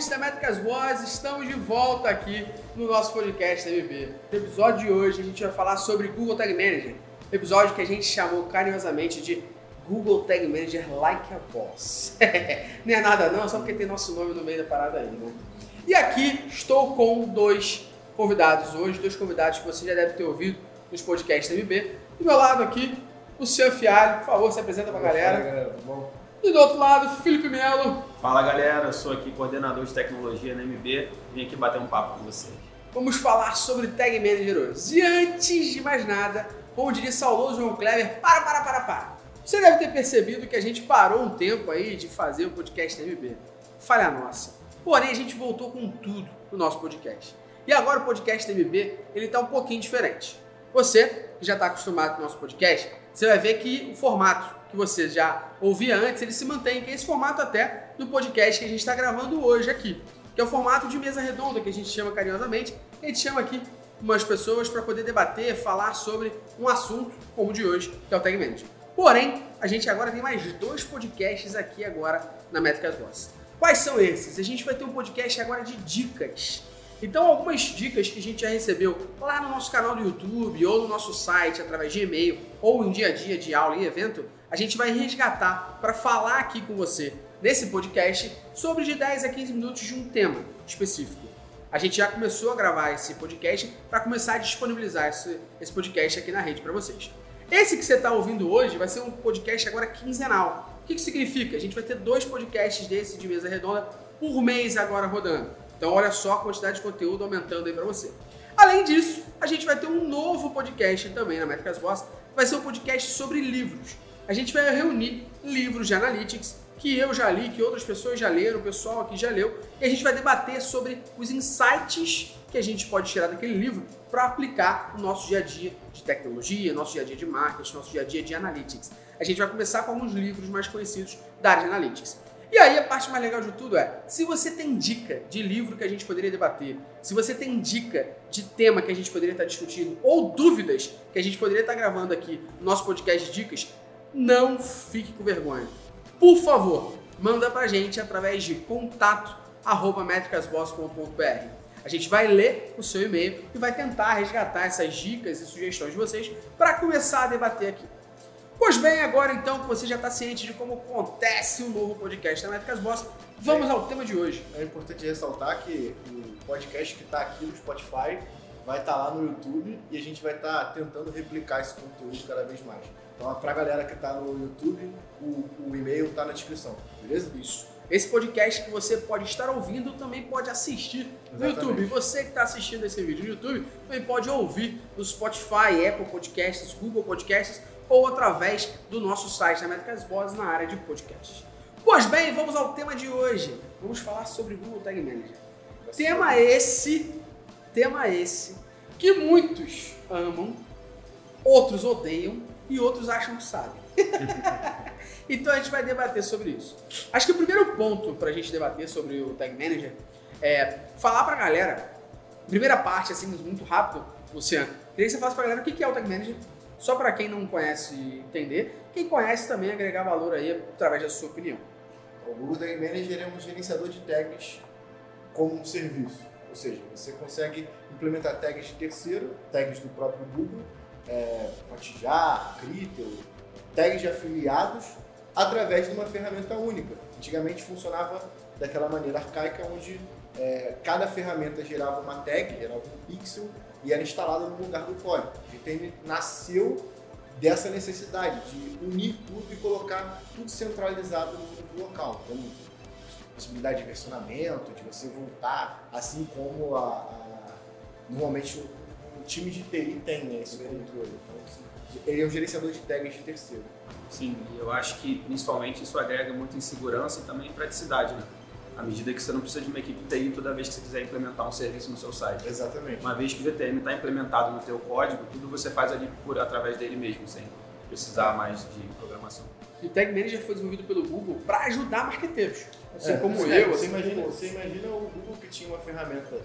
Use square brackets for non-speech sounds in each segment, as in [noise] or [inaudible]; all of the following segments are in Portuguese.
Métricas Boas, estamos de volta aqui no nosso podcast MB. No episódio de hoje a gente vai falar sobre Google Tag Manager, episódio que a gente chamou carinhosamente de Google Tag Manager Like a Boss. [laughs] não é nada não, só porque tem nosso nome no meio da parada aí, né? E aqui estou com dois convidados hoje, dois convidados que você já deve ter ouvido nos podcasts MB. Do meu lado aqui, o Cian Fialho, por favor, se apresenta pra galera. Fala, galera, tudo bom? E do outro lado, Felipe Melo. Fala galera, sou aqui coordenador de tecnologia na MB, vim aqui bater um papo com você. Vamos falar sobre Tag Manager hoje. E antes de mais nada, como diria saudoso João Kleber, para, para, para, para. Você deve ter percebido que a gente parou um tempo aí de fazer o podcast da MB. Falha nossa. Porém, a gente voltou com tudo no nosso podcast. E agora o podcast da MB, ele tá um pouquinho diferente. Você, que já está acostumado com o nosso podcast, você vai ver que o formato que você já ouvia antes, ele se mantém, que é esse formato até do podcast que a gente está gravando hoje aqui, que é o formato de mesa redonda, que a gente chama carinhosamente. A gente chama aqui umas pessoas para poder debater, falar sobre um assunto como o de hoje, que é o Tag Manager. Porém, a gente agora tem mais dois podcasts aqui agora na Métricas Boss. Quais são esses? A gente vai ter um podcast agora de dicas. Então, algumas dicas que a gente já recebeu lá no nosso canal do YouTube ou no nosso site, através de e-mail ou em dia a dia de aula e evento, a gente vai resgatar para falar aqui com você nesse podcast sobre de 10 a 15 minutos de um tema específico. A gente já começou a gravar esse podcast para começar a disponibilizar esse, esse podcast aqui na rede para vocês. Esse que você está ouvindo hoje vai ser um podcast agora quinzenal. O que, que significa? A gente vai ter dois podcasts desse de mesa redonda por mês agora rodando. Então olha só a quantidade de conteúdo aumentando aí para você. Além disso, a gente vai ter um novo podcast também na Métricas Boss, vai ser um podcast sobre livros. A gente vai reunir livros de analytics que eu já li, que outras pessoas já leram, o pessoal aqui já leu, e a gente vai debater sobre os insights que a gente pode tirar daquele livro para aplicar no nosso dia a dia de tecnologia, nosso dia a dia de marketing, nosso dia a dia de analytics. A gente vai começar com alguns livros mais conhecidos da área de analytics. E aí a parte mais legal de tudo é, se você tem dica de livro que a gente poderia debater, se você tem dica de tema que a gente poderia estar discutindo, ou dúvidas que a gente poderia estar gravando aqui no nosso podcast de dicas, não fique com vergonha. Por favor, manda pra gente através de contato arroba metricasboss.com.br. A gente vai ler o seu e-mail e vai tentar resgatar essas dicas e sugestões de vocês para começar a debater aqui. Pois bem, agora então que você já está ciente de como acontece um novo podcast da Métricas Boss, vamos é, ao tema de hoje. É importante ressaltar que o podcast que está aqui no Spotify vai estar tá lá no YouTube e a gente vai estar tá tentando replicar esse conteúdo cada vez mais. Então, para a galera que está no YouTube, o, o e-mail está na descrição, beleza? Isso. Esse podcast que você pode estar ouvindo também pode assistir no Exatamente. YouTube. E você que está assistindo esse vídeo no YouTube também pode ouvir no Spotify, Apple Podcasts, Google Podcasts ou através do nosso site da Métricas Boss na área de podcasts. Pois bem, vamos ao tema de hoje. Vamos falar sobre Google Tag Manager. Tema esse, tema esse, que muitos amam, outros odeiam e outros acham que sabem. [laughs] então a gente vai debater sobre isso. Acho que o primeiro ponto para a gente debater sobre o Tag Manager é falar para a galera, primeira parte, assim, muito rápido, Luciano, queria que você falasse para a galera o que é o Tag Manager, só para quem não conhece entender, quem conhece também agregar valor aí através da sua opinião. O Google Tag Manager é um gerenciador de tags como um serviço. Ou seja, você consegue implementar tags de terceiro, tags do próprio Google, é, Hotjar, Critel, tags de afiliados, através de uma ferramenta única. Antigamente funcionava daquela maneira arcaica, onde é, cada ferramenta gerava uma tag, gerava um pixel e era instalada no lugar do código. GTM nasceu dessa necessidade de unir tudo e colocar tudo centralizado no local. Então, possibilidade de versionamento, de você voltar, assim como a, a normalmente o, o, time de TI tem né, esse controle. Então, assim, ele é um gerenciador de tags de terceiro. Sim, eu acho que principalmente isso agrega muito em segurança e também praticidade, né? À medida que você não precisa de uma equipe TI toda vez que você quiser implementar um serviço no seu site. Exatamente. Uma vez que o VTM está implementado no teu código, tudo você faz ali por através dele mesmo, sem precisar mais de programação. E o Tag Manager foi desenvolvido pelo Google para ajudar marqueteiros, assim é, como você, eu. Você, assim, imagina, você imagina o Google que tinha uma ferramenta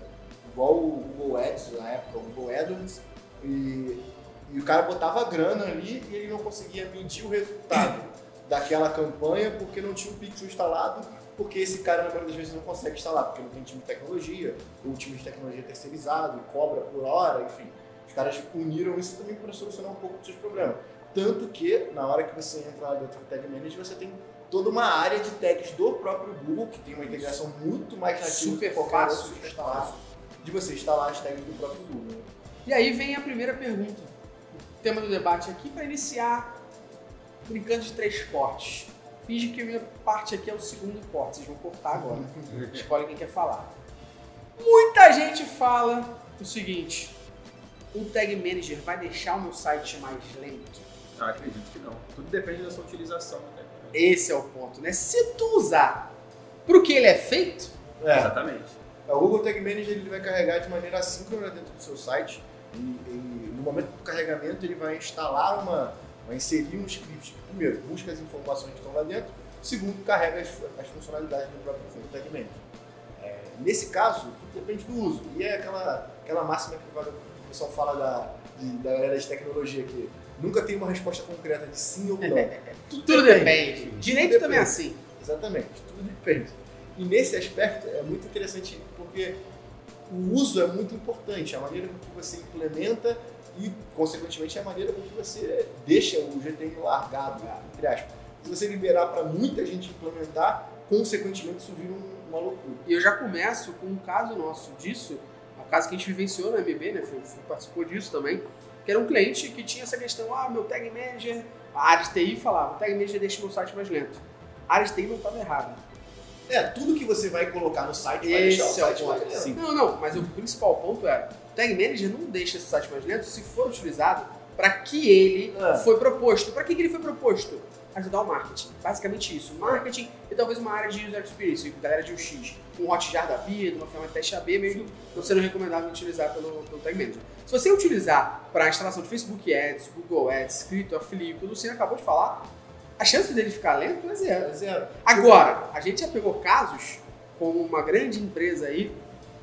igual o Google Ads na época, o Google AdWords, e, e o cara botava grana ali e ele não conseguia medir o resultado [coughs] daquela campanha porque não tinha o pixel instalado porque esse cara, na maioria das vezes, não consegue instalar, porque não tem time de tecnologia, ou time de tecnologia é terceirizado, e cobra por hora, enfim. Os caras uniram isso também para solucionar um pouco dos seus problemas. Tanto que, na hora que você entra lá dentro do Tag Manager, você tem toda uma área de tags do próprio Google, que tem uma integração muito mais nativa Super que qualquer fácil de instalar. de você instalar as tags do próprio Google. E aí vem a primeira pergunta. O tema do debate aqui para iniciar brincando de três cortes. Finge que a minha parte aqui é o segundo corte, vocês vão cortar agora. [laughs] Escolhe quem quer falar. Muita gente fala o seguinte: o Tag Manager vai deixar o meu site mais lento? Eu acredito que não. Tudo depende da sua utilização. Né? Esse é o ponto, né? Se tu usar pro que ele é feito, É, Exatamente. o Google Tag Manager ele vai carregar de maneira assíncrona dentro do seu site e, e no momento do carregamento ele vai instalar uma, vai inserir um script. que, Primeiro, busca as informações que estão lá dentro. Segundo, carrega as, as funcionalidades do próprio Tag Manager. É, nesse caso, tudo depende do uso. E é aquela, aquela máxima que o pessoal fala da, de- da galera de tecnologia que nunca tem uma resposta concreta de sim ou não. [laughs] tudo depende. Direito Tudo também é depende. assim. Exatamente, tudo depende. E nesse aspecto é muito interessante porque o uso é muito importante, a maneira com que você implementa e, consequentemente, a maneira com que você deixa o GTM largado, entre aspas. Se você liberar para muita gente implementar, consequentemente isso vira um- uma loucura. E eu já começo com um caso nosso disso, um caso que a gente vivenciou no MB, né? Participou disso também, que era um cliente que tinha essa questão, ah, meu tag manager, a área de TI falava, o tag manager deixa meu site mais lento. A área de TI não estava errada. É, tudo que você vai colocar no site vai deixar o Esse é o site mais lento. Sim. Não, não, mas o principal ponto é, o tag manager não deixa esse site mais lento se for utilizado para que ele É. foi proposto. Para que, que ele foi proposto? Ajudar o marketing. Basicamente isso. Marketing e talvez uma área de user experience, galera de UX. Um hotjar da vida, uma ferramenta teste AB, mesmo não sendo recomendável utilizar pelo, pelo Tag Manager. Se você utilizar para instalação de Facebook Ads, Google Ads, escrito, affiliate, tudo você acabou de falar, a chance dele ficar lento é zero. É zero. Agora, a gente já pegou casos como uma grande empresa aí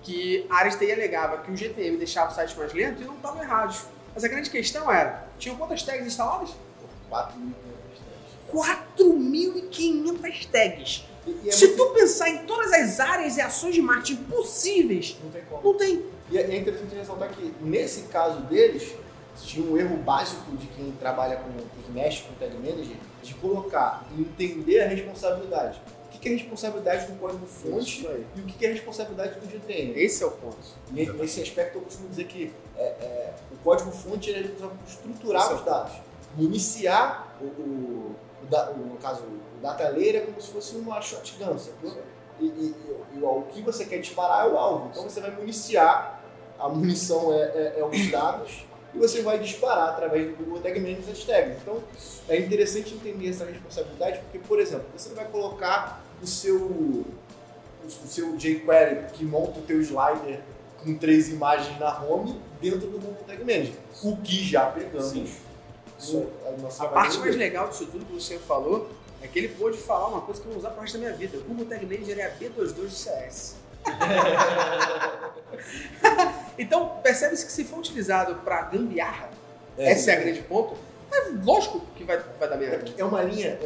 que a área de TI alegava que o GTM deixava o site mais lento e não estavam errados. Mas a grande questão era, tinham quantas tags instaladas? 4.500 4.500 tags. E, e é Se muito- tu pensar em todas as áreas e ações de marketing possíveis, Não tem como. não tem. E é interessante ressaltar que, nesse caso deles, tinha um erro básico de quem trabalha com, que mexe com Tag Manager, de colocar e entender a responsabilidade. O que é responsabilidade do código fonte e o que é responsabilidade do GTM. Esse é o ponto. Ne- Nesse aspecto, eu costumo dizer que é, é, o código fonte é responsável por estruturar Isso. os dados, municiar o, o, o no caso, o data layer é como se fosse uma shotgun? E, e- e o- o que você quer disparar é o alvo. Então você vai municiar, a munição é, é- é os dados, e você vai disparar através do Google Tag Manager as tags. Então é interessante entender essa responsabilidade, porque, por exemplo, você não vai colocar o seu, o, o seu jQuery que monta o teu slider com três imagens na home dentro do Google Tag Manager. O que já pegamos. Sim. no- a A parte mais legal disso tudo que o Luciano falou é que ele pôde falar uma coisa que eu vou usar pro resto da minha vida. O Google Tag Manager é a B22 do CS. [laughs] então, percebe-se que se for utilizado para gambiarra, esse é o grande ponto, é lógico que vai, vai dar merda. É uma linha,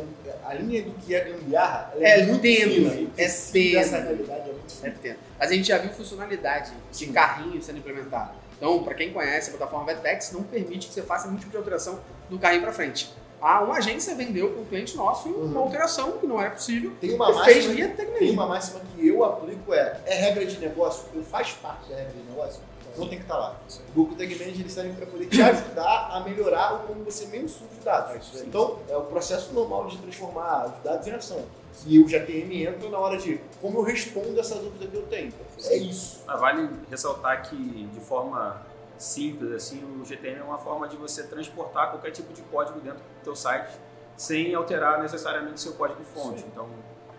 a linha do que é gambiarra É é, muito tênue, fina. é Essa tênue. realidade é muito É fina. tempo. Mas a gente já viu funcionalidade de carrinho sendo implementada. Então, para quem conhece, a plataforma Vetex não permite que você faça nenhum tipo de alteração do carrinho para frente. Ah, uma agência vendeu para um cliente nosso uma Uhum. alteração que não era possível Tem uma e fez máxima via Tem uma máxima que eu aplico é, é regra de negócio, ou faz parte da regra de negócio, não tem que estar lá. O Google Tag Manager eles servem para poder te [laughs] ajudar a melhorar o como você mensura os dados. Então, é o processo normal de transformar os dados em ação. E o GTM entra na hora de como eu respondo essa dúvida que eu tenho. É isso. Ah, Vale ressaltar que, de forma simples, assim, o GTM é uma forma de você transportar qualquer tipo de código dentro do teu site sem alterar necessariamente seu código-fonte. Então,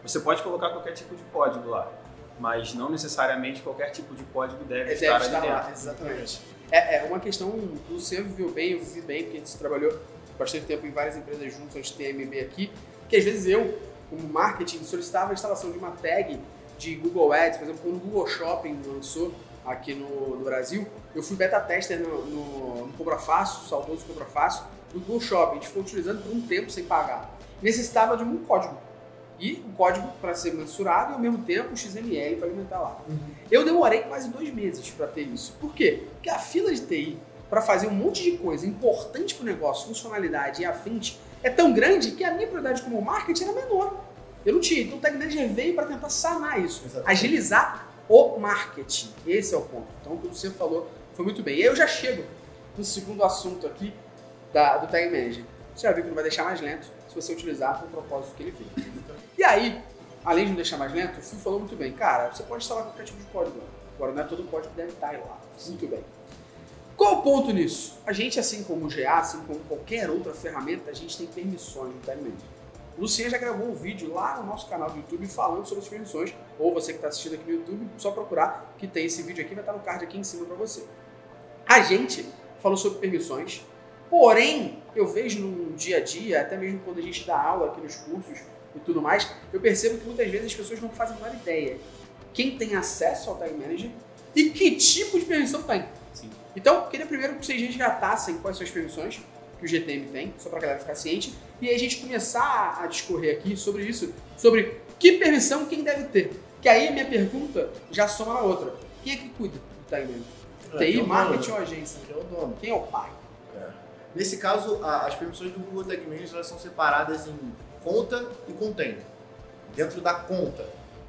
você pode colocar qualquer tipo de código lá, mas não necessariamente qualquer tipo de código deve, É, estar deve ali estar dentro. lá, exatamente. É, é uma questão que o Luciano viveu bem, eu vivi bem, porque a gente trabalhou bastante tempo em várias empresas juntos, antes de ter MB aqui, que às vezes eu, como marketing, solicitava a instalação de uma tag de Google Ads, por exemplo, quando o Google Shopping lançou aqui no, no Brasil, eu fui beta tester no, no, no Cobra Fácil, saudoso Cobra Fácil, do Google Shopping, a gente ficou utilizando por um tempo sem pagar. Necessitava de um código. E o código para ser mensurado e ao mesmo tempo o XML para alimentar lá. Eu demorei quase dois meses para ter isso. Por quê? Porque a fila de TI para fazer um monte de coisa importante para o negócio, funcionalidade e afins, é tão grande que a minha prioridade como marketing era menor. Eu não tinha. Então o Manager veio para tentar sanar isso, Exatamente. agilizar o marketing. Esse é o ponto. Então o que você falou foi muito bem. E eu já chego no segundo assunto aqui da, do Tag Manager. Você já viu que não vai deixar mais lento se você utilizar para o propósito que ele veio. E aí, além de não deixar mais lento, o Phil falou muito bem. Cara, você pode instalar qualquer tipo de código. Agora não é todo código que deve estar lá. Muito bem. Qual o ponto nisso? A gente, assim como o GA, assim como qualquer outra ferramenta, a gente tem permissões no Time Manager. O Luciano já gravou um vídeo lá no nosso canal do YouTube falando sobre as permissões, ou você que está assistindo aqui no YouTube, só procurar que tem esse vídeo aqui, vai estar no card aqui em cima para você. A gente falou sobre permissões, porém, eu vejo no dia a dia, até mesmo quando a gente dá aula aqui nos cursos e tudo mais, eu percebo que muitas vezes as pessoas não fazem a menor ideia quem tem acesso ao Time Manager e que tipo de permissão tem. Sim. Então, queria primeiro que vocês resgatassem quais são as permissões que o GTM tem, só para a galera ficar ciente, e aí a gente começar a discorrer aqui sobre isso, sobre que permissão quem deve ter. Que aí a minha pergunta já soma na outra. Quem é que cuida do Time? É, TI, é o marketing ou agência? Quem é o dono? Quem é o pai? É. Nesse caso, a- as permissões do Google Tag Manager elas são separadas em conta e container. Dentro da conta,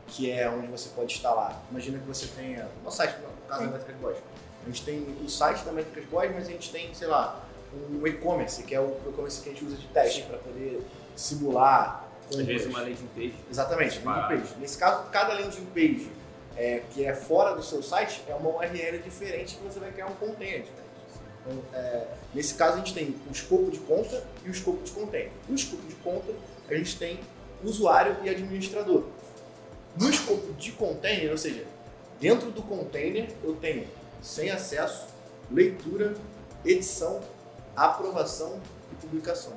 que é onde você pode instalar, imagina que você tenha no site, no caso da Métricas Boys. A gente tem o site da Métricas Boys, mas a gente tem, sei lá, um e-commerce, que é o e-commerce que a gente usa de teste para poder simular. Às vezes uma landing page. Exatamente, landing Separado. page. Nesse caso, cada landing page é, que é fora do seu site é uma URL diferente que você vai criar um container diferente. Então, é, nesse caso, a gente tem o escopo de conta e o escopo de container. No escopo de conta, a gente tem usuário e administrador. No escopo de container, ou seja, dentro do container, eu tenho sem acesso, leitura, edição, aprovação e publicação.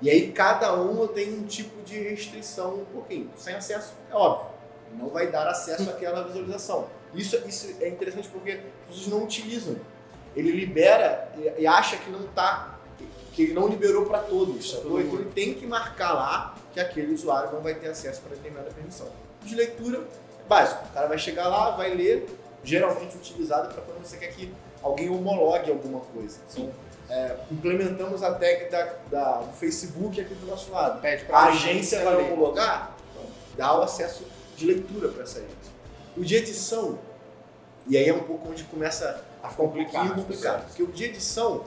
E aí cada um eu tenho um tipo de restrição um pouquinho. Sem acesso, é óbvio. Não vai dar acesso àquela visualização. Isso, isso é interessante porque as pessoas não utilizam. Ele libera e, e acha que não tá, que ele não liberou para todos. Todo Então ele tem que marcar lá que aquele usuário não vai ter acesso para determinada permissão. De leitura, básico. O cara vai chegar lá, vai ler, geralmente utilizado para quando você quer que alguém homologue alguma coisa. Então, é, implementamos a tag da, da- do Facebook aqui do nosso lado. Pede pra A agência vai ler. homologar? Então, dá o acesso de leitura para essa agência. O de edição, e aí é um pouco onde começa a ficar um Complicado, pouquinho complicado. Porque o de edição,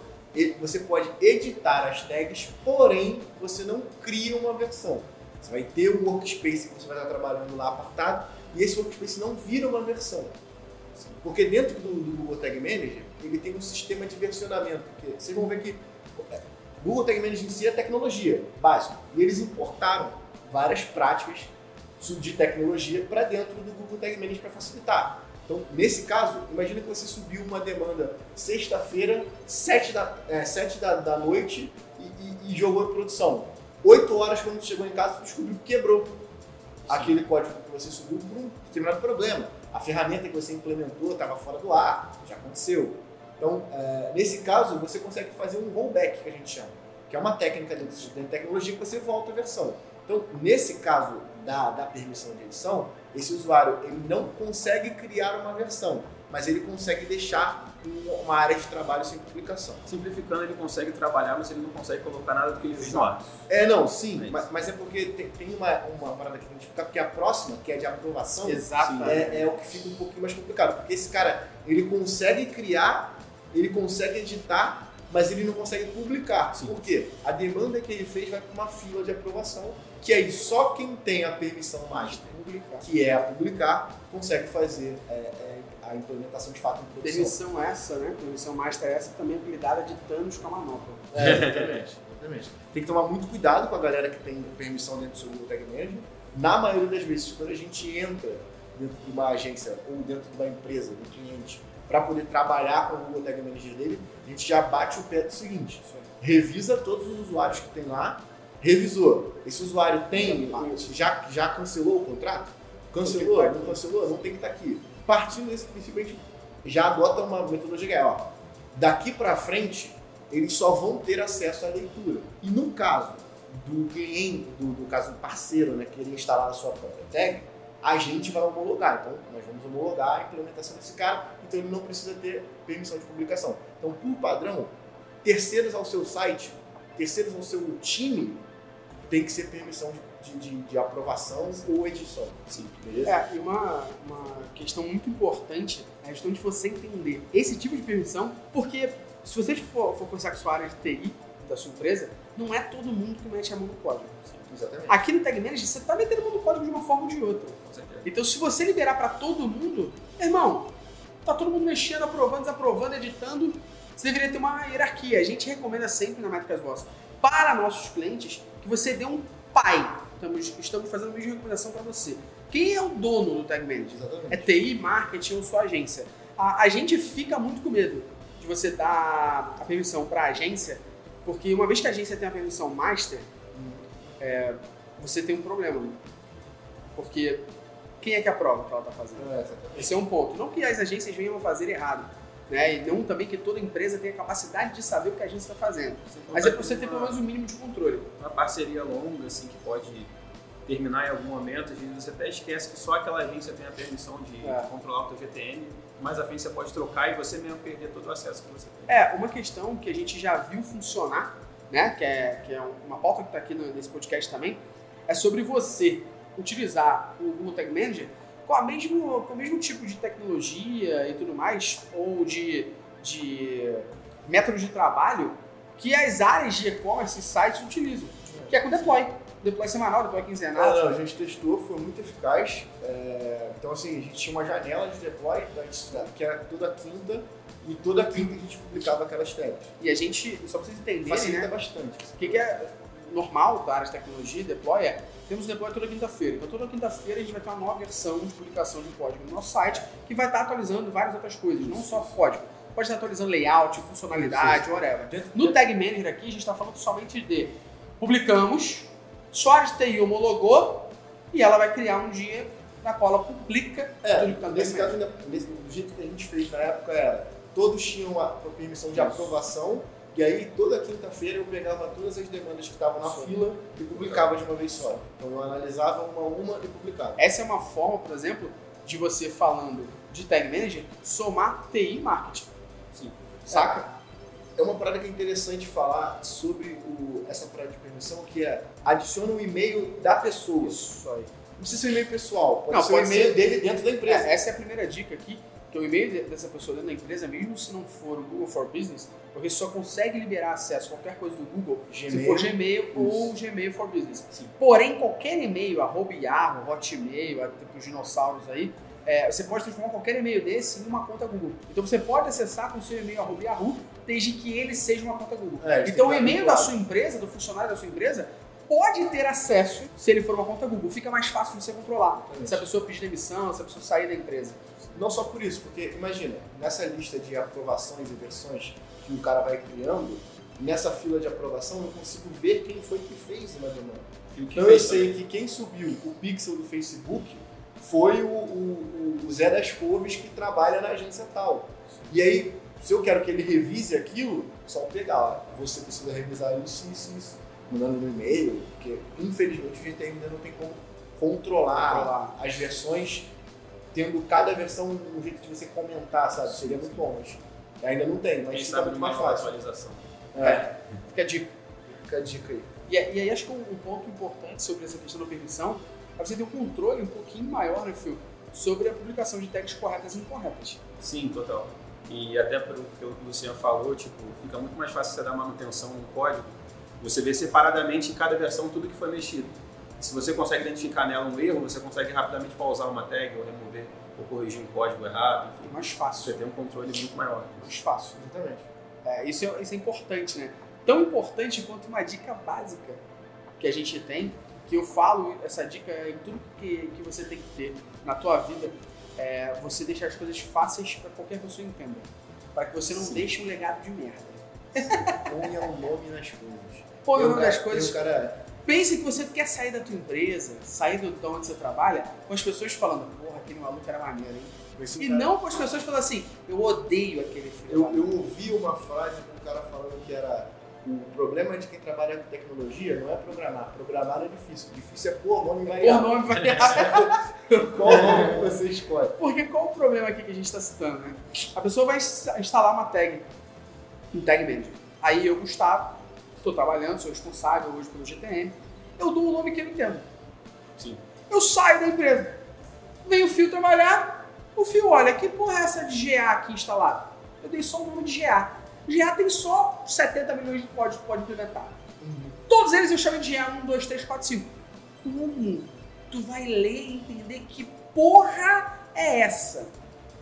você pode editar as tags, porém você não cria uma versão. Você vai ter um workspace que você vai estar trabalhando lá apartado, e esse workspace não vira uma versão. Porque dentro do, do Google Tag Manager, ele tem um sistema de versionamento. Que vocês vão ver que é, Google Tag Manager em si é tecnologia, básico. E eles importaram várias práticas de tecnologia para dentro do Google Tag Manager para facilitar. Então, nesse caso, imagina que você subiu uma demanda sexta-feira, 7 da, é, sete da, da noite e, e- e jogou em produção. 8 horas, quando chegou em casa, você descobriu que quebrou aquele código que você subiu por um determinado problema. A ferramenta que você implementou estava fora do ar, já aconteceu. Então, é, nesse caso, você consegue fazer um rollback, que a gente chama, que é uma técnica dentro de tecnologia que você volta a versão. Então, nesse caso da, da permissão de edição, esse usuário ele não consegue criar uma versão, mas ele consegue deixar uma área de trabalho sem publicação. Simplificando, ele consegue trabalhar, mas ele não consegue colocar nada do que ele fez no ar. É, não, É sim, isso. mas, mas é porque tem, tem uma, uma parada que tem que explicar, porque a próxima, que é de aprovação, Exatamente. é, é o que fica um pouquinho mais complicado. Porque esse cara, ele consegue criar, ele consegue editar, mas ele não consegue publicar. Sim. Por quê? A demanda que ele fez vai para uma fila de aprovação, que aí só quem tem a permissão master, Publicar. que é a publicar, consegue fazer é, é, a implementação de fato em produção. Permissão essa, né? Permissão master essa também apelidada de Thanos com a manopla. É, exatamente, exatamente. Tem que tomar muito cuidado com a galera que tem permissão dentro do seu Google Tag Manager. Na maioria das vezes, quando a gente entra dentro de uma agência ou dentro de uma empresa, do cliente, para poder trabalhar com o Google Tag Manager dele, a gente já bate o pé do seguinte: revisa todos os usuários que tem lá, revisou. Esse usuário tem, já, já cancelou o contrato? Cancelou? Não cancelou? Não tem que estar aqui. Partindo desse princípio, a gente já adota uma metodologia que é, ó, daqui para frente, eles só vão ter acesso à leitura. E no caso do cliente, do, do caso do parceiro, né, querer instalar a sua própria tag, a gente vai homologar. Então, nós vamos homologar a implementação desse cara, então ele não precisa ter permissão de publicação. Então, por padrão, terceiros ao seu site, terceiros ao seu time, tem que ser permissão de, de, de aprovação ou edição. Sim. Beleza? É, e uma, uma questão muito importante é a questão de você entender esse tipo de permissão, porque se você for, for conversar com a sua área de TI da sua empresa, não é todo mundo que mete a mão no código. Sim, exatamente. Aqui no Tag Manager, você está metendo a mão no código de uma forma ou de outra. Então, se você liberar para todo mundo, irmão, tá todo mundo mexendo, aprovando, desaprovando, editando, você deveria ter uma hierarquia. A gente recomenda sempre na Métricas Boss para nossos clientes que você dê um pai. Estamos, estamos fazendo a mesma recomendação para você. Quem é o dono do Tag Manager? Exatamente. É TI, marketing ou sua agência? A, a gente fica muito com medo de você dar a permissão para a agência, porque uma vez que a agência tem a permissão master, é, você tem um problema. Né? Porque quem é que aprova o que ela está fazendo? É, Esse é um ponto. Não que as agências venham a fazer errado, né? E não também que toda empresa tenha capacidade de saber o que a agência está fazendo. Mas é para você ter pelo menos o um mínimo de controle. Uma parceria longa, assim, que pode terminar em algum momento, às vezes você até esquece que só aquela agência tem a permissão de é. controlar o teu GTM, mais à frente você pode trocar e você mesmo perder todo o acesso que você tem. É, uma questão que a gente já viu funcionar, né, que é, que é uma pauta que está aqui nesse podcast também, é sobre você utilizar o Google Tag Manager com, a mesmo, com o mesmo tipo de tecnologia e tudo mais, ou de, de método de trabalho que as áreas de e-commerce e sites utilizam, que é com deploy. Deploy semanal, deploy quinzenal. Não, não, a gente testou, foi muito eficaz. É, então, assim, a gente tinha uma janela de deploy que era toda quinta e toda quinta a gente publicava aquelas tags. E a gente, só pra vocês entenderem, Facilita né? bastante. O que, que é normal da área de tecnologia, deploy, é temos deploy toda quinta-feira. Então, toda quinta-feira a gente vai ter uma nova versão de publicação de código no nosso site que vai estar atualizando várias outras coisas, não só código. Pode estar atualizando layout, funcionalidade, whatever. No Tag Manager aqui, a gente está falando somente de publicamos, só a TI homologou e ela vai criar um dia na qual ela publica é, tudo que está nesse caso, nesse, do jeito que a gente fez na época era todos tinham a permissão de aprovação e aí, toda quinta-feira, eu pegava todas as demandas que estavam na Sim. fila e publicava de uma vez só. Então, eu analisava uma a uma e publicava.Essa é uma forma, por exemplo, de você falando de Tag Manager, somar TI Marketing. Sim. Saca? É, é uma parada que é interessante falar sobre o, essa permissão, que é adiciona o um e-mail da pessoa. Isso aí. Não precisa ser um e-mail pessoal, pode Não, ser o um e-mail dele dentro da empresa. É, essa é a primeira dica aqui que o e-mail dessa pessoa dentro da empresa, mesmo se não for o Google for Business, porque só consegue liberar acesso a qualquer coisa do Google Gmail, se for Gmail Isso. ou Gmail for Business. Sim. Porém, qualquer e-mail, arroba Yahoo, Hotmail, tipo os dinossauros aí, é, você pode transformar qualquer e-mail desse em uma conta Google. Então você pode acessar com o seu e-mail arroba Yahoo, desde que ele seja uma conta Google. É, então o e-mail da sua empresa, do funcionário da sua empresa, pode ter acesso se ele for uma conta Google. Fica mais fácil de você controlar. É se a pessoa pedir demissão, se a pessoa sair da empresa. Não só por isso, porque imagina, nessa lista de aprovações e versões que o cara vai criando, nessa fila de aprovação eu consigo ver quem foi que fez uma demanda. Então eu sei que quem subiu o pixel do Facebook foi o, o, o Zé das Couves que trabalha na agência tal. E aí, se eu quero que ele revise aquilo, só pegar, ó, você precisa revisar isso, isso, isso, mandando no e-mail, porque infelizmente a gente ainda não tem como controlar, controlar. as versões tendo cada versão um jeito de você comentar, sabe? Seria muito bom, mas ainda não tem, mas Quem fica muito mais fácil. Atualização. É. Fica a dica. Fica a dica aí. E, e aí acho que um, um, ponto importante sobre essa questão da permissão é você ter um controle um pouquinho maior, né, Phil, sobre a publicação de tags corretas e incorretas. Sim, total. E até pelo que o Luciano falou, tipo, fica muito mais fácil você dar manutenção no código, você vê separadamente em cada versão tudo que foi mexido. Se você consegue identificar nela um erro, você consegue rapidamente pausar uma tag ou remover ou corrigir um código errado. Enfim, mais fácil. Você tem um controle muito maior. Mais fácil. Exatamente. É, isso, é, isso é importante, né? Tão importante quanto uma dica básica que a gente tem, que eu falo essa dica em tudo que, que você tem que ter na tua vida, é você deixar as coisas fáceis para qualquer pessoa entenda. Para que você não Sim. deixe um legado de merda. [laughs] Ponha o um nome nas coisas. Ponha o nome nas coisas. Cara Pense que você quer sair da tua empresa, sair do de onde você trabalha, com as pessoas falando, porra, aquele maluco era maneiro, hein? Esse e cara... não com as pessoas falando assim, eu odeio aquele filho. Eu, eu ouvi uma frase de um cara falando que era O problema de quem trabalha com tecnologia não é programar. Programar é difícil. Difícil é pôr nome Por variável. nome [laughs] variável. Qual nome que você escolhe? Porque qual o problema aqui que a gente está citando, né? A pessoa vai ins- instalar uma tag, um tag manager. Aí eu, Gustavo, estou trabalhando, sou responsável hoje pelo GTM, eu dou um nome que eu entendo. Sim. Eu saio da empresa. Vem o Fio trabalhar, o Fio olha, que porra é essa de GA aqui instalada? Eu dei só o nome de GA. GA tem só 70 milhões de códigos que pode implementar. Todos eles eu chamo de GA 1, 2, 3, 4, 5. Como tu vai ler e entender que porra é essa?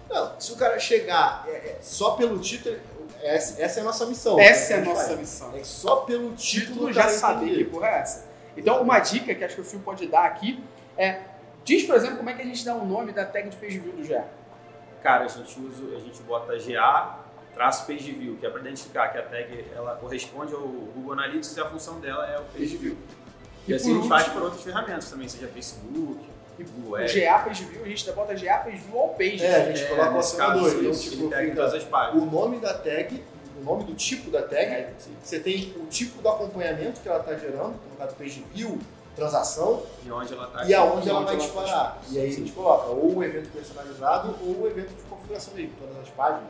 Não, se o cara chegar é, é, só pelo título, essa, essa é a nossa missão. Essa é a nossa faz. missão. É só pelo título, título o já saber entender. que porra é essa. Então, uma dica que acho que o Fio pode dar aqui é: diz, por exemplo, como é que a gente dá o nome da tag de page view do GA. Cara, a gente usa, a gente bota GA traço page view, que é para identificar que a tag ela corresponde ao Google Analytics e a função dela é o page view. E, E assim a gente faz por outras ferramentas também, seja Facebook, Google O Ads. GA page view, a gente bota GA page view all page. É, a gente É, coloca o nesse caso, acionador. Então, tipo, fica todas as páginas. o nome da tag, o nome do tipo da tag, É, você tem o tipo do acompanhamento que ela está gerando, no caso page view, transação, E onde ela está e aonde ela vai ela disparar. tá E aí a gente coloca ou o evento personalizado ou o evento de configuração dele, todas as páginas,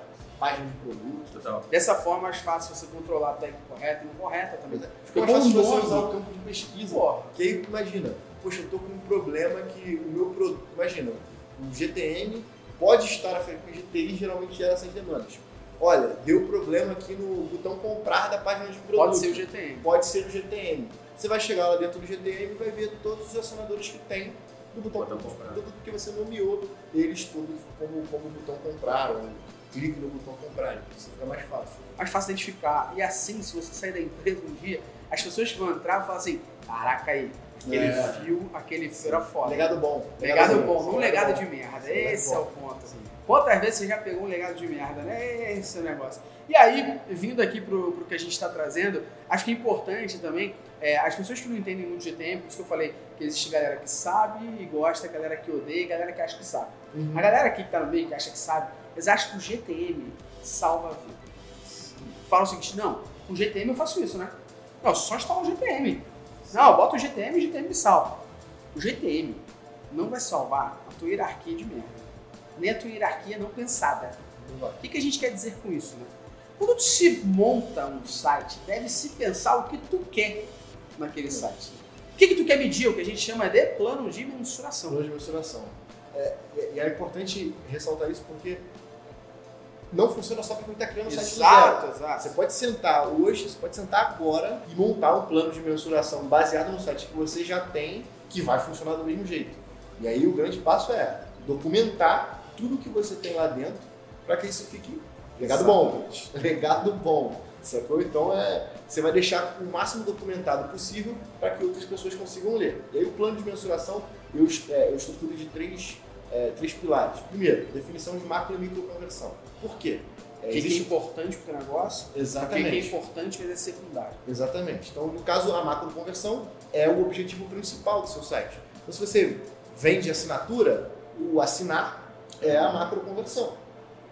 página de produto. Total. Dessa forma, é mais fácil você controlar a tag correta e não correta também. Fica Fica mais fácil você usar o campo de pesquisa. Porra. Que aí, imagina, poxa, eu tô com um problema que o meu produto. Imagina, o GTM pode estar afetado, porque o GTI geralmente gera essas demandas. Olha, deu problema aqui no botão comprar da página de produto. Pode ser o GTM. Pode ser o GTM. Você vai chegar lá dentro do GTM e vai ver todos os acionadores que tem do botão, Botão comprar. comprar. Produto que você nomeou eles todos como, como botão comprar, ou clique no botão comprar. Isso fica mais fácil. Mais fácil identificar. E assim, se você sair da empresa um dia, as pessoas que vão entrar vão falar assim: caraca aí, aquele É. fio, aquele fio era foda. Legado bom. Legado bom, não legado de merda. Legado Esse é o ponto. Assim. Quantas vezes você já pegou um legado de merda, né? Esse é o negócio. E aí, vindo aqui pro, pro que a gente está trazendo, acho que é importante também, é, as pessoas que não entendem muito GTM, por isso que eu falei que existe galera que sabe e gosta, galera que odeia e galera que acha que sabe. Uhum. A galera aqui que tá no meio, que acha que sabe, eles acham que o GTM salva a vida. Fala o seguinte, não, com GTM eu faço isso, né? Não, só instala o GTM. Não, bota o GTM e o GTM me salva. O GTM não vai salvar a tua hierarquia de merda. Nem a tua hierarquia não pensada. O que, que a gente quer dizer com isso, né? Quando tu se monta um site, deve se pensar o que tu quer naquele site. O que, que tu quer medir? O que a gente chama de plano de mensuração. Plano de mensuração. É, e é importante ressaltar isso porque não funciona só para quem está criando o site do zero. Exato, exato. Você pode sentar hoje, você pode sentar agora e montar um plano de mensuração baseado no site que você já tem, que vai funcionar do mesmo jeito. E aí o grande passo é documentar tudo que você tem lá dentro para que isso fique legado bom. [laughs] Legado bom. Sacou? Então é, você vai deixar o máximo documentado possível para que outras pessoas consigam ler. E aí o plano de mensuração eu, é, eu estruturo de três, é, três pilares. Primeiro, definição de macro e micro conversão. Por quê? É, O que, que é existe- importante pro teu negócio, o que, é Exatamente. importante, mas é secundário. Exatamente. Então, no caso, a macro conversão é o objetivo principal do seu site. Então, se você vende assinatura, o assinar é a macro conversão.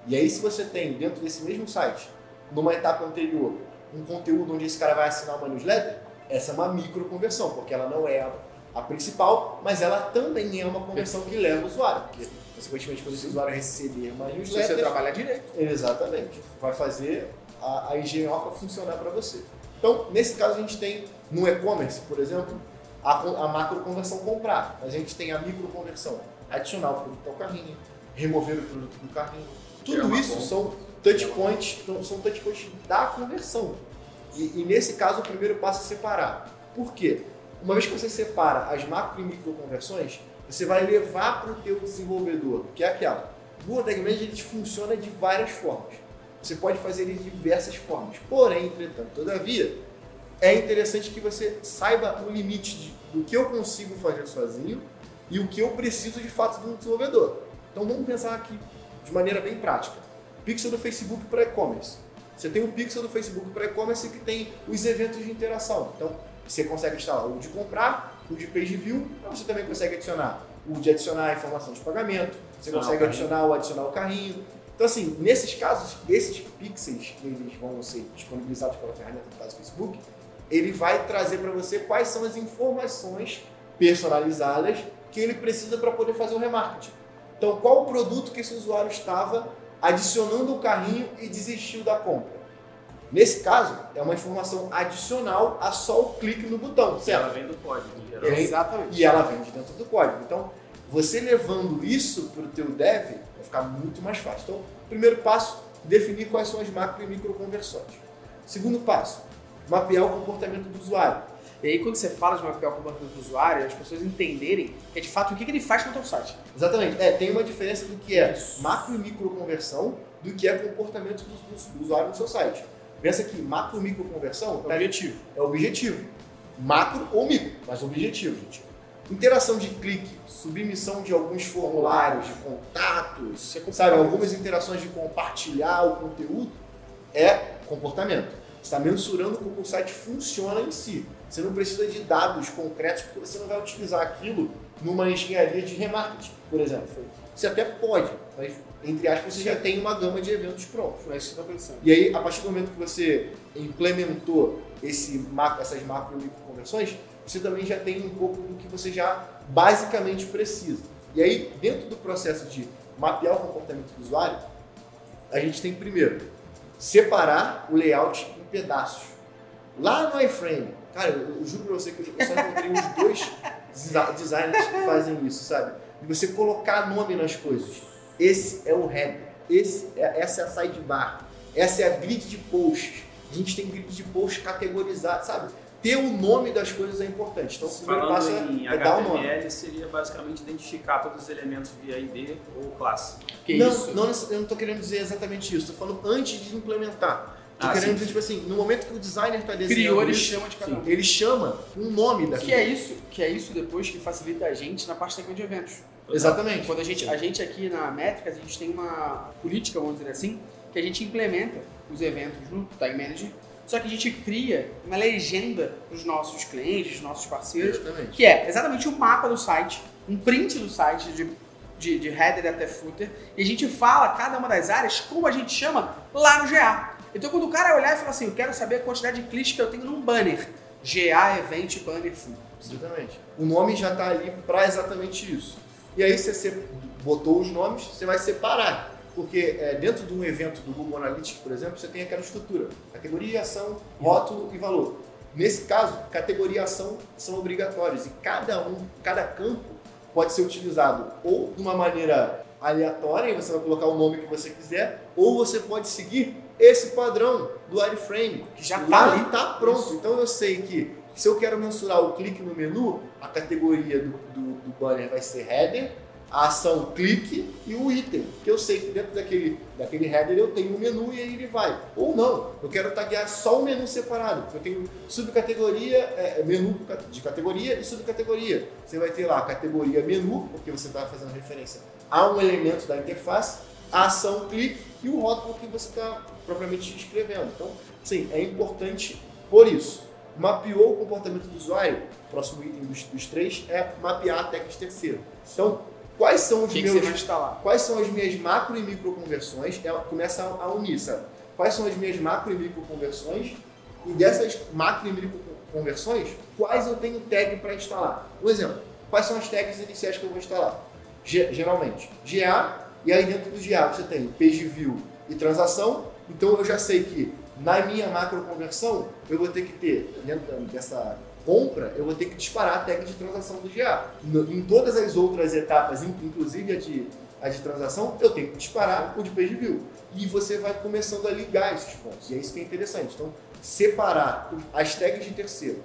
E aí, se você tem dentro desse mesmo site, numa etapa anterior, um conteúdo onde esse cara vai assinar uma newsletter, essa é uma micro conversão, porque ela não é a, principal, mas ela também é uma conversão que leva o usuário. Porque, consequentemente, quando esse usuário receber uma Se você newsletter, trabalhar direito. Exatamente. Vai fazer a, a engenhoca funcionar para você. Então, nesse caso, a gente tem no e-commerce, por exemplo, a, a macro conversão comprar. A gente tem a micro conversão, adicionar o produto ao carrinho, remover o produto do carrinho. Tudo uma isso conta. são touch points, então, são touch points da conversão. E, e nesse caso, o primeiro passo é separar. Por quê? Uma vez que você separa as macro e micro conversões, você vai levar para o teu desenvolvedor, que é aquela. O Tag Manager ele funciona de várias formas. Você pode fazer ele de diversas formas. Porém, entretanto, todavia, é interessante que você saiba o limite de- do que eu consigo fazer sozinho e o que eu preciso de fato de um desenvolvedor. Então vamos pensar aqui de maneira bem prática. Pixel do Facebook para e-commerce. Você tem o pixel do Facebook para e-commerce que tem os eventos de interação. Então você consegue instalar o de comprar, o de page view, mas você também consegue adicionar o de adicionar a informação de pagamento, você Adicionar consegue o adicionar o adicionar o carrinho. Então, assim, nesses casos, esses pixels, eles vão ser disponibilizados pela ferramenta do caso Facebook, ele vai trazer para você quais são as informações personalizadas que ele precisa para poder fazer o remarketing. Então, qual o produto que esse usuário estava adicionando o carrinho e desistiu da compra? Nesse caso, é uma informação adicional a só o clique no botão, E certo? ela vem do código, em geral. É, Exatamente. E ela vem de dentro do código. Então, você levando isso para o teu dev, vai ficar muito mais fácil. Então, primeiro passo, definir quais são as macro e micro conversões. Segundo passo, mapear o comportamento do usuário. E aí, quando você fala de mapear o comportamento do usuário, as pessoas entenderem que é de fato o que, que ele faz com o teu site. Exatamente. É, tem uma diferença do que é macro e micro conversão do que é comportamento do, do- do usuário no seu site. Pensa que macro e micro conversão tá- objetivo. é objetivo. Macro ou micro, mas objetivo. Interação de clique, submissão de alguns formulários, de contatos, é sabe, algumas interações de compartilhar o conteúdo é comportamento. Você está mensurando como o site funciona em si. Você não precisa de dados concretos porque você não vai utilizar aquilo numa engenharia de remarketing, por exemplo. Você até pode, mas entre aspas você já tem uma gama de eventos prontos. É isso que eu tô pensando. E aí, a partir do momento que você implementou esse, essas macro e micro conversões, você também já tem um pouco do que você já basicamente precisa. E aí, dentro do processo de mapear o comportamento do usuário, a gente tem primeiro separar o layout em pedaços. Lá no iframe, cara, eu, eu juro pra você que eu só encontrei uns dois desi- designers que fazem isso, sabe? De você colocar nome nas coisas. Esse é o header, esse é- essa é a sidebar, essa é a grid de posts. A gente tem grid de posts categorizado, sabe? Ter o nome das coisas é importante. Então, o primeiro Falando passo em é, é dar o nome. Seria basicamente identificar todos os elementos via ID ou classe. Que não, isso? não, eu não estou querendo dizer exatamente isso. Estou falando antes de implementar. Ah, querendo sim. dizer, tipo assim, no momento que o designer está desenhando Criou, ele isso, chama de cada um. ele chama um nome daquilo. Que é isso, que é isso depois que facilita a gente na parte técnica de eventos. Exatamente. Quando a gente, a gente aqui na Métricas, a gente tem uma política, vamos dizer assim, que a gente implementa os eventos no Time Manager, só que a gente cria uma legenda para os nossos clientes, os nossos parceiros, Exatamente. que é exatamente o mapa do site, um print do site de, de, de header até footer, e a gente fala cada uma das áreas como a gente chama lá no GA. Então quando o cara olhar e falar assim, eu quero saber a quantidade de cliques que eu tenho num banner, GA Event Banner Full. Exatamente. O nome já está ali para exatamente isso. E aí, você botou os nomes, você vai separar. Porque é, dentro de um evento do Google Analytics, por exemplo, você tem aquela estrutura: categoria, ação, rótulo e valor. Nesse caso, categoria e ação são obrigatórios e cada um, cada campo pode ser utilizado ou de uma maneira aleatória, e você vai colocar o nome que você quiser, ou você pode seguir esse padrão do wireframe, Que já tá está pronto. Então eu sei que se eu quero mensurar o clique no menu, a categoria do, do, do banner vai ser header, a ação clique e o item. Que eu sei que dentro daquele, daquele header eu tenho um menu e aí ele vai. Ou não, eu quero taguear só o menu separado. Eu tenho subcategoria, é, menu de categoria e subcategoria. Você vai ter lá a categoria menu, porque você está fazendo referência a um elemento da interface, a ação clique e o rótulo que você está propriamente escrevendo. Então, sim, é importante por isso. Mapeou o comportamento do usuário, próximo item dos, dos três é mapear a tag de terceiro. Então, quais são os que, que meus vai instalar? quais são as minhas macro e micro conversões, ela começa a unir, sabe? Quais são as minhas macro e micro conversões e dessas macro e micro conversões, quais eu tenho tag para instalar? Um exemplo, quais são as tags iniciais que eu vou instalar? Ge- geralmente, GA, e aí dentro do GA você tem page view e transação, então eu já sei que na minha macro conversão eu vou ter que ter, dentro dessa compra, eu vou ter que disparar a tag de transação do GA. Em todas as outras etapas, in- inclusive a de, a de transação, eu tenho que disparar o de page view. E você vai começando a ligar esses pontos. E é isso que é interessante. Então, separar as tags de terceiro.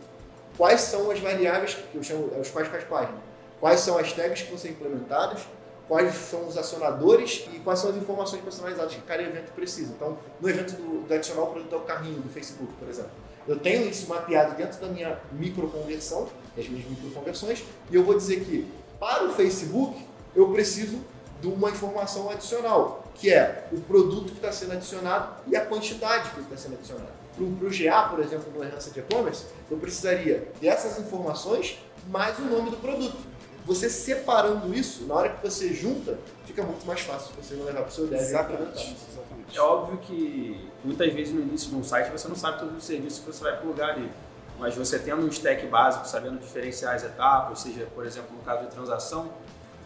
Quais são as variáveis que eu chamo, os quais quais quais, né? Quais são as tags que vão ser implementadas, quais são os acionadores e quais são as informações personalizadas que cada evento precisa. Então, no evento do, do adicionar o produto ao carrinho do Facebook, por exemplo, eu tenho isso mapeado dentro da minha microconversão, das minhas microconversões, e eu vou dizer que para o Facebook eu preciso de uma informação adicional, que é o produto que está sendo adicionado e a quantidade que está sendo adicionado. Para o GA, por exemplo, no herança de e-commerce, eu precisaria dessas informações mais o nome do produto. Você separando isso, na hora que você junta, fica muito mais fácil você levar para o seu dev. Exatamente. Exatamente. É óbvio que muitas vezes no início de um site você não sabe todos os serviços que você vai plugar ali. Mas você tendo um stack básico, sabendo diferenciar as etapas, ou seja, por exemplo, no caso de transação,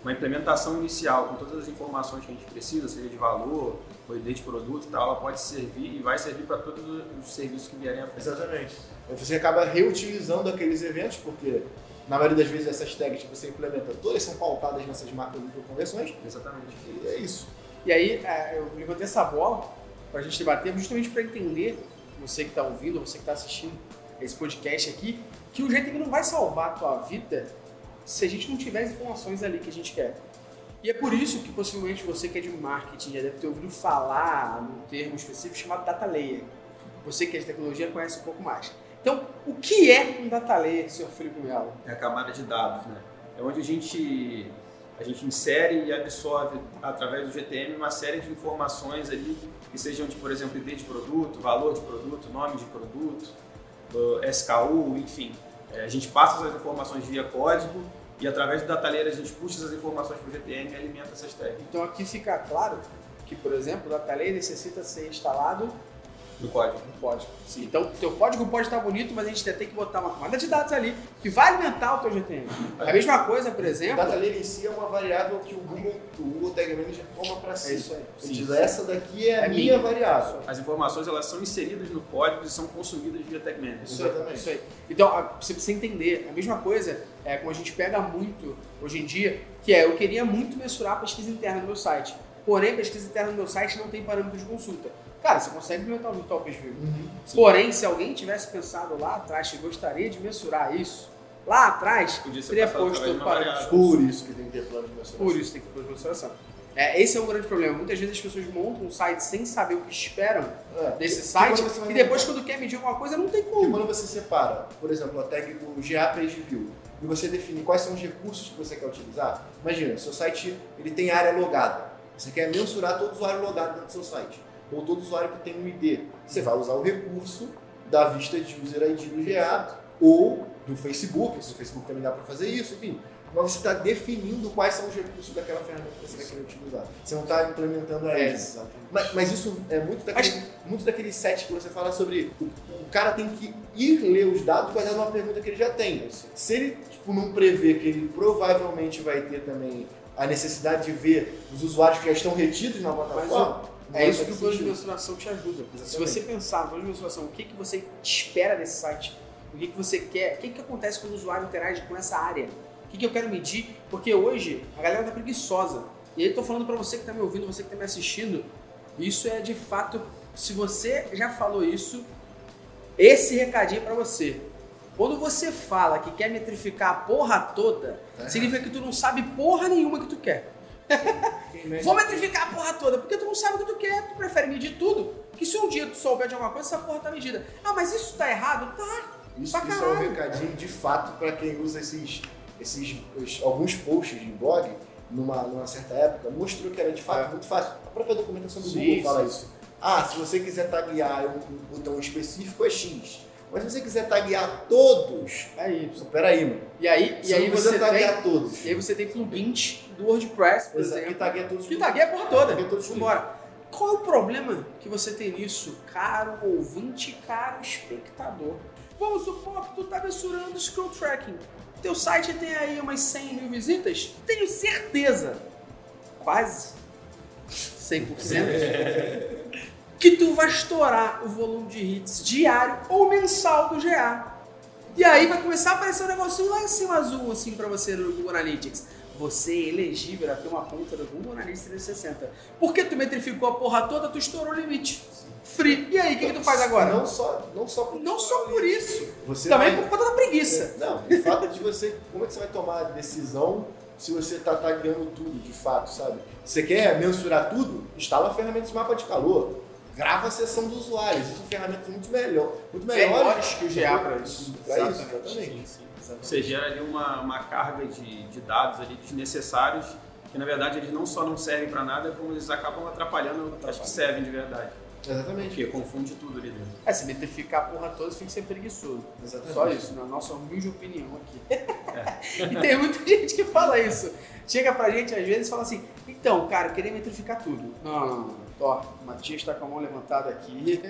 uma implementação inicial com todas as informações que a gente precisa, seja de valor, ou de produto e tal, ela pode servir e vai servir para todos os serviços que vierem à frente. Exatamente. Você acaba reutilizando aqueles eventos, porque na maioria das vezes essas tags que você implementa, todas são pautadas nessas marcas de conversões. Exatamente. E é isso. E aí, é, eu levantei essa bola para a gente debater, justamente para entender, você que está ouvindo, você que está assistindo esse podcast aqui, que o GTM não vai salvar a tua vida se a gente não tiver as informações ali que a gente quer. E é por isso que possivelmente você que é de marketing já deve ter ouvido falar num termo específico chamado data layer. Você que é de tecnologia conhece um pouco mais. Então, o que é um data layer, senhor Felipe Melo? É a camada de dados, né? É onde a gente, a gente insere e absorve, através do GTM, uma série de informações ali, que sejam, de, por exemplo, ID de produto, valor de produto, nome de produto, SKU, enfim. É, a gente passa essas informações via código e através do data layer a gente puxa essas informações para o GTM e alimenta essas tags. Então aqui fica claro que, por exemplo, o data layer necessita ser instalado no código. No código. Sim. Então, teu código pode estar bonito, mas a gente tem que botar uma camada de dados ali que vai alimentar o teu GTM. É a mesma coisa, por exemplo. O data layer em si é uma variável que o Google, o Google Tag Manager toma para si. É isso aí. Ele diz, essa daqui é, a minha, minha variável. As informações elas são inseridas no código e são consumidas via Tag Manager. Exatamente. Isso aí. Então, você precisa entender. A mesma coisa é como a gente pega muito hoje em dia, que é eu queria muito mensurar a pesquisa interna do meu site. Porém, a pesquisa interna do meu site não tem parâmetro de consulta. Cara, você consegue implementar o Virtual Page View. Uhum, Porém, se alguém tivesse pensado lá atrás que gostaria de mensurar isso, lá atrás, teria posto para Por isso que tem que ter plano de mensuração. Por isso tem que ter plano de mensuração. É, esse é um grande problema. Muitas vezes as pessoas montam um site sem saber o que esperam é, desse site e depois, quando quer medir alguma coisa, não tem como. E quando você separa, por exemplo, a tag do GA Page View e você define quais são os recursos que você quer utilizar, imagina, seu site ele tem área logada. Você quer mensurar todo usuário logado dentro do seu site ou todo usuário que tem um ID. Você vai usar o recurso da vista de user ID do GA ou do Facebook, se o Facebook também dá para fazer isso, enfim. Mas você está definindo quais são os recursos daquela ferramenta que você vai querer utilizar. Você não está implementando a é, mas, mas, isso é muito daquele, muito daquele set que você fala sobre o, o, cara tem que ir ler os dados baseado numa pergunta que ele já tem. Se ele tipo, não prevê que ele provavelmente vai ter também a necessidade de ver os usuários que já estão retidos na plataforma, é isso que o plano de mensuração te ajuda. Exatamente. Se você pensar no plano de mensuração, o que, que você espera desse site, o que, que você quer, o que, que acontece quando o usuário interage com essa área, o que, que eu quero medir, porque hoje a galera tá preguiçosa. E aí eu tô falando para você que tá me ouvindo, você que tá me assistindo, isso é de fato, se você já falou isso, esse recadinho é para você. Quando você fala que quer metrificar a porra toda, é. significa que tu não sabe porra nenhuma que tu quer. Vou metrificar a porra toda, porque tu não sabe o que tu quer, tu prefere medir tudo. Que se um dia tu souber de alguma coisa, essa porra tá medida. Ah, mas isso tá errado? Tá. Isso, isso é um recadinho de fato para quem usa esses, esses os, alguns posts de blog numa, numa certa época, mostrou que era de fato é. muito fácil. A própria documentação do sim, Google fala sim. isso. Ah, se você quiser taguear um, um botão específico é X. Mas se você quiser taguear todos, é Y. Peraí, mano. E aí, você e aí você taguear tem, todos. E aí você tem plugins do WordPress, por exemplo. Que tagueia todos. Que tagueia a porra toda. Vambora. Qual o problema que você tem nisso, caro ouvinte, caro espectador? Vamos supor que tu tá mensurando o scroll tracking. Teu site tem aí umas 100 mil visitas? Tenho certeza, quase 100%, [laughs] que tu vai estourar o volume de hits diário ou mensal do GA. E aí vai começar a aparecer um negocinho lá em cima azul assim para você no Google Analytics. Você é elegível a ter uma conta do Google Analytics 360. Porque tu metrificou a porra toda, tu estourou o limite. Free. E aí, o que, que, tu faz agora? Não só, não só por, não só por isso. Você Também vai... por conta da preguiça. Não, o fato de você. Como é que você vai tomar a decisão se você está tagueando tudo, de fato, sabe? Você quer mensurar tudo? Instala ferramentas de mapa de calor grava a sessão do usuário. Existem ferramentas muito, melhor, muito melhores que o GA para isso. Para isso, exatamente. Sim, sim, exatamente. Você gera ali uma, uma carga de, de dados ali desnecessários que na verdade eles não só não servem para nada, como eles acabam atrapalhando as que servem de verdade. Exatamente. Porque confunde tudo ali dentro. É, se metrificar a porra toda, você tem que ser preguiçoso. Exatamente. Só isso, na nossa humilde opinião aqui. [laughs] e tem muita gente que fala isso. Chega pra gente às vezes e fala assim: então, cara, eu queria metrificar tudo. Não, não, não. Ó, o Matias tá com a mão levantada aqui.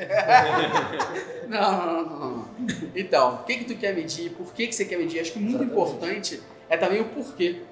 [laughs] não, não, não, não. Então, o que, que tu quer medir? Por que, que você quer medir? Acho que muito Exatamente. importante é também o porquê.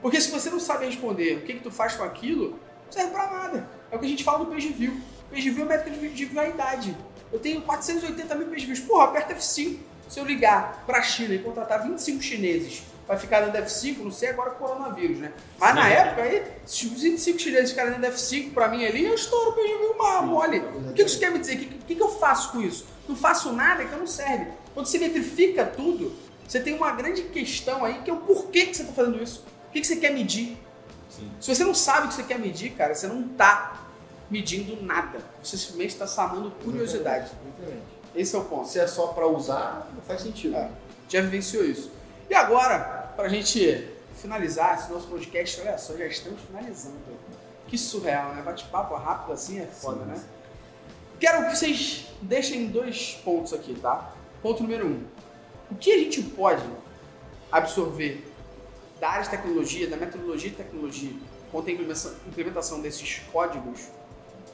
Porque se você não sabe responder o que, que tu faz com aquilo, não serve pra nada. É o que a gente fala do page view. Page view é métrica de, de vaidade. Eu tenho 480 mil page views. Porra, aperta F5. Se eu ligar pra China e contratar 25 chineses vai ficar dando F5, não sei agora com o coronavírus, né? Mas na época aí, se os 25 chineses ficarem dando F5 pra mim ali, eu estouro o page view uma mole. O que isso quer me dizer? O que, que, que eu faço com isso? Não faço nada, então não serve. Quando você metrifica tudo, você tem uma grande questão aí que é o porquê que você está fazendo isso. O que, que você quer medir? Sim. Se você não sabe o que você quer medir, cara, você não está medindo nada. Você simplesmente está sanando curiosidade. Exatamente. Esse é o ponto. Se é só pra usar, não faz sentido. É, já vivenciou isso. E agora, pra gente finalizar esse nosso podcast, olha só, já estamos finalizando. Que surreal, né? Bate-papo rápido assim é foda, Sim. né? Quero que vocês deixem dois pontos aqui, tá? Ponto número um. O que a gente pode absorver da área de tecnologia, da metodologia de tecnologia, quanto à implementação, implementação desses códigos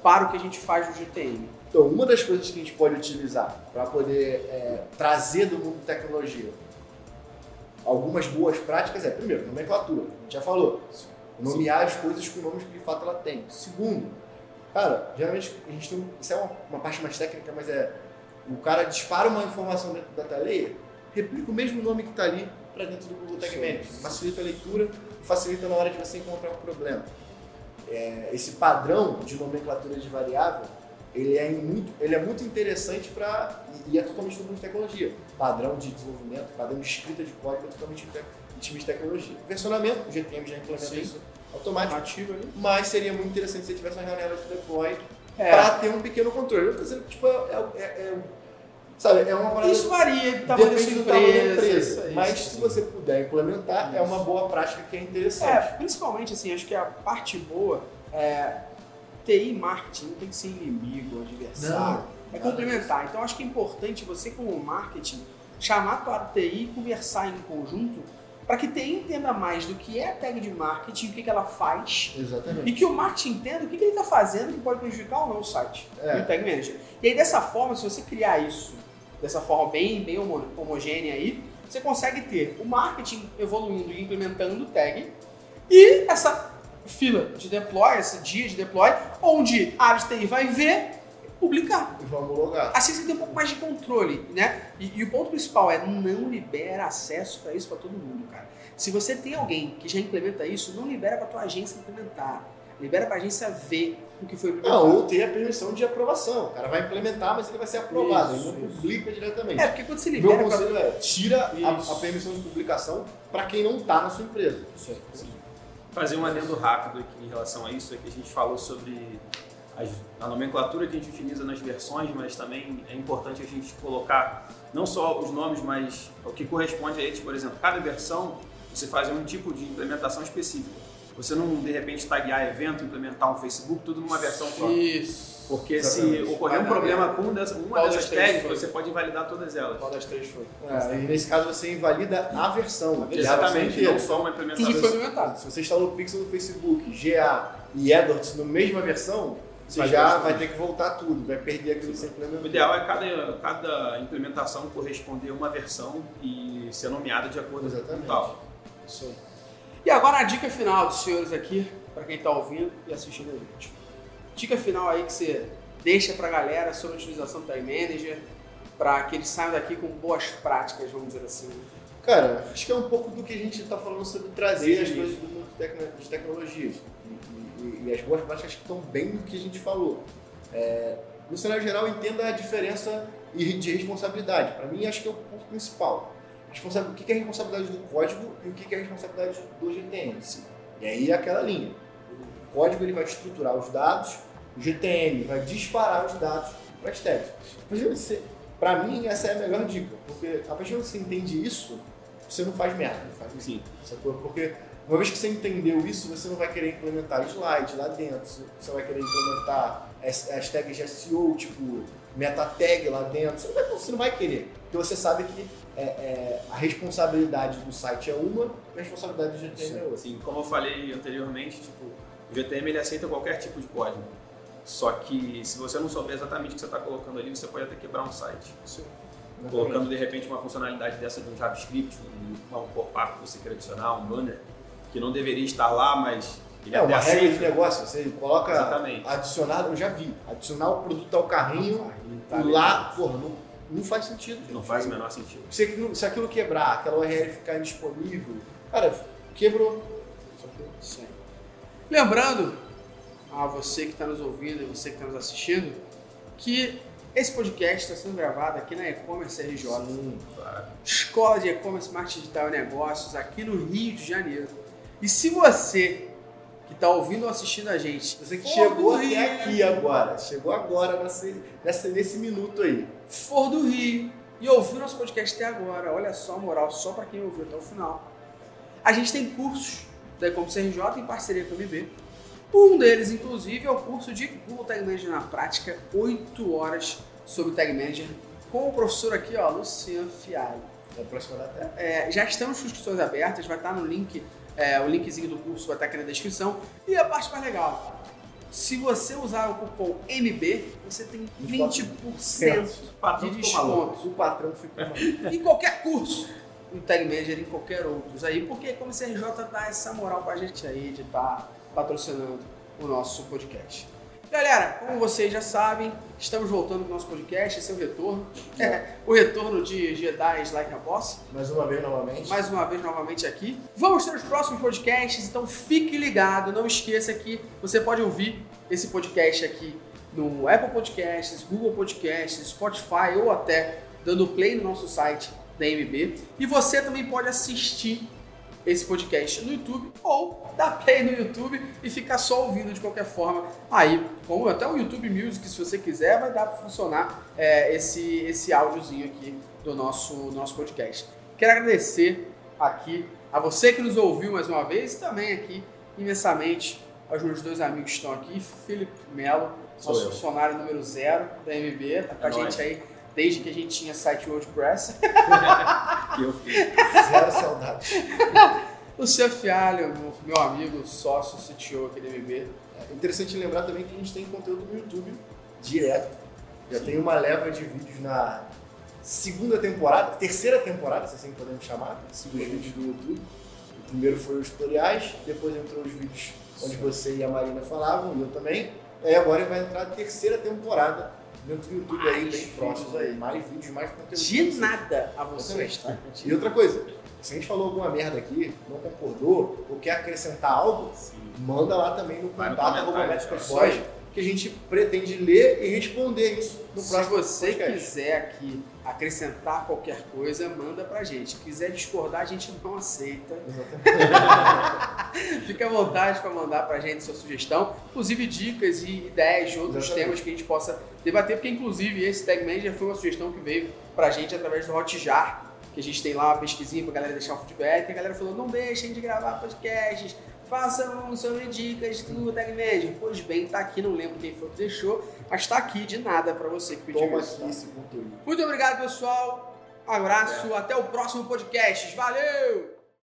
para o que a gente faz no GTM? Então, uma das coisas que a gente pode utilizar para poder é, trazer do mundo de tecnologia algumas boas práticas é, primeiro, nomenclatura. A gente já falou. Nomear as coisas com nomes que de fato ela tem. Segundo, cara, geralmente a gente tem. Isso é uma, uma parte mais técnica, mas é. O cara dispara uma informação dentro da taleia, replica o mesmo nome que está ali para dentro do Google Tag. Manager. Facilita a leitura e facilita na hora de você encontrar um problema. É, esse padrão de nomenclatura de variável ele é muito, ele é muito interessante para e, e é totalmente no mundo de tecnologia. Padrão de desenvolvimento, padrão de escrita de código é totalmente em time de tecnologia. Versionamento, o GTM já implementa Sim. isso automático, Ativo ali. mas seria muito interessante se você tivesse uma janela de deploy É. para ter um pequeno controle. Eu tô dizendo que tipo, é, é- é- sabe, é uma parada Isso varia do tamanho da depende do tamanho da empresa. empresa. isso mas isso se você puder implementar, é uma boa prática que é interessante. É, principalmente assim, acho que a parte boa é TI marketing não tem que ser inimigo, adversário. É complementar. Então acho que é importante você, como marketing, chamar a tua TI e conversar em conjunto para que TI entenda mais do que é a tag de marketing, o que, que ela faz, Exatamente. e que o marketing entenda o que, que ele está fazendo que pode prejudicar ou não o site É. e o tag manager. E aí dessa forma, se você criar isso dessa forma bem, bem homo- homogênea aí, você consegue ter o marketing evoluindo e implementando o tag e essa fila de deploy, esse dia de deploy, onde a área de TI vai ver publicar. E vamos logar. Assim você tem um pouco mais de controle, né? E, e o ponto principal é não libera acesso para isso para todo mundo, cara. Se você tem alguém que já implementa isso, não libera para tua agência implementar. Libera para a agência ver o que foi implementado. Não, ou ter a permissão de aprovação. O cara vai implementar, mas ele vai ser aprovado. Isso, ele não isso. publica diretamente. É, porque quando você Meu libera pra... conselho é tira a, Isso. a permissão de publicação para quem não está na sua empresa. Fazer um adendo rápido aqui em relação a isso, é que a gente falou sobre a nomenclatura que a gente utiliza nas versões, mas também é importante a gente colocar não só os nomes, mas o que corresponde a eles. Por exemplo, cada versão você faz um tipo de implementação específica. Você não, de repente, taguear evento, implementar um Facebook, tudo numa versão só. Isso. Porque se Exatamente. ocorrer um problema com uma dessas, uma das dessas tags, você pode invalidar todas elas. Qual das três foi? É, e nesse caso você invalida a versão. a versão Exatamente, inteira. não só uma Tudo implementação. que foi implementado. Se você instalou o Pixel no Facebook, GA e Edwards na mesma versão, você já vai ter que voltar tudo, vai perder aquilo que você O ideal é cada, cada implementação corresponder a uma versão e ser nomeada de acordo Exatamente. com tal. Isso aí. E agora a dica final dos senhores aqui, para quem está ouvindo e assistindo a gente. Dica final aí que você deixa para a galera sobre a utilização do Time Manager, para que eles saiam daqui com boas práticas, vamos dizer assim. Cara, acho que é um pouco do que a gente está falando sobre trazer Desde as o coisas do mundo de tecnologias. E, as boas práticas que estão bem no que a gente falou. É, no cenário geral, entenda a diferença de responsabilidade. Para mim, acho que é o ponto principal. O que é responsabilidade do código e o que é responsabilidade do GTM. E aí é aquela linha. O código ele vai estruturar os dados, o GTM vai disparar os dados para as tags. Para mim, essa é a melhor dica, porque a partir do que você entende isso, você não faz merda. Não faz Sim. Porque Uma vez que você entendeu isso, você não vai querer implementar slide lá dentro, você vai querer implementar as, tags de SEO, tipo meta tag lá dentro, você não vai, você não vai querer, porque você sabe que é, é, a responsabilidade do site é uma, a responsabilidade do GTM é outra. Sim, como eu falei anteriormente, tipo, o GTM ele aceita qualquer tipo de código. Só que se você não souber exatamente o que você está colocando ali, você pode até quebrar um site. Sim. Colocando de repente uma funcionalidade dessa de um JavaScript, um, um pop-up que você quer adicionar, um banner, que não deveria estar lá, mas ele É uma regra aceita. de negócio, você coloca Exatamente. adicionar, eu já vi, adicionar o produto ao carrinho Tá lá, porra, não, não faz sentido. gente. Não faz o menor sentido. Se aquilo, se aquilo quebrar, aquela URL ficar indisponível, cara, quebrou. Aí. Lembrando a você que está nos ouvindo e você que está nos assistindo que esse podcast está sendo gravado aqui na E-Commerce RJ, Sim. Claro. Escola de E-Commerce Marketing Digital e Negócios, aqui no Rio de Janeiro. E se você que está ouvindo ou assistindo a gente, Você que chegou até Rio, aqui agora, chegou agora nessa, nessa, nesse minuto aí. for do Rio e ouviu nosso podcast até agora, olha só a moral, só para quem ouviu até o final. A gente tem cursos da E-Commerce RJ em parceria com a MB. Um deles, inclusive, é o curso de Google Tag Manager na prática, 8 horas sobre Tag Manager, com o professor aqui, ó, Luciano Fialho. É, já estamos com inscrições abertas, vai estar no link, é, o linkzinho do curso vai estar aqui na descrição. E a parte mais legal, se você usar o cupom MB, você tem 20% Patrão de desconto o patrão ficou maluco. [laughs] em qualquer curso, em Tag Manager, em qualquer outros aí, porque como CRJ dá essa moral pra gente aí de estar patrocinando o nosso podcast. Galera, como vocês já sabem, estamos voltando com o nosso podcast, esse é o retorno. [laughs] o retorno de Jedi Like a Boss. Mais uma vez, novamente. Mais uma vez, novamente aqui. Vamos ter os próximos podcasts, então fique ligado. Não esqueça que você pode ouvir esse podcast aqui no Apple Podcasts, Google Podcasts, Spotify ou até dando play no nosso site da MB. E você também pode assistir esse podcast no YouTube ou dar play no YouTube e ficar só ouvindo de qualquer forma. Aí, como até o YouTube Music, se você quiser, vai dar para funcionar é, esse, esse áudiozinho aqui do nosso, nosso podcast. Quero agradecer aqui a você que nos ouviu mais uma vez e também aqui imensamente aos meus dois amigos que estão aqui, Felipe Melo, nosso eu. funcionário número zero da MB, tá com a É gente nóis. aí desde que a gente tinha site WordPress. [laughs] Que eu fiz. Zero saudade. Luciano Fialho, meu, meu amigo, sócio, CTO aqui da MB. É interessante lembrar também que a gente tem conteúdo no YouTube direto. Já tem uma leva de vídeos na segunda temporada, terceira temporada, se assim podemos chamar, dos vídeos do YouTube. O primeiro foi os tutoriais, depois entrou os vídeos onde você e a Marina falavam, e eu também. E agora vai entrar a terceira temporada dentro do YouTube aí, Mais bem próximo vídeos aí. Mais vídeos, mais conteúdo. De nada a vocês, tá? E outra coisa, se a gente falou alguma merda aqui, não concordou, ou quer acrescentar algo, Sim. manda lá também no no contato cara. Médicos que a gente pretende ler e responder isso no Se próximo você podcast. quiser aqui acrescentar qualquer coisa, manda pra gente. Quiser discordar, a gente não aceita. Exatamente. [laughs] Fique à vontade para mandar pra gente sua sugestão, inclusive dicas e ideias de outros Exatamente. temas que a gente possa debater, porque inclusive esse Tag Manager foi uma sugestão que veio pra gente através do Hotjar, que a gente tem lá uma pesquisinha pra galera deixar um feedback, e a galera falou, não deixem de gravar podcasts, façam sobre dicas do Tag Manager. Pois bem, tá aqui, não lembro quem foi que deixou, mas tá aqui de nada pra você que pediu Toma aqui tá? esse conteúdo. Muito obrigado, pessoal. Abraço, até o próximo podcast. Valeu!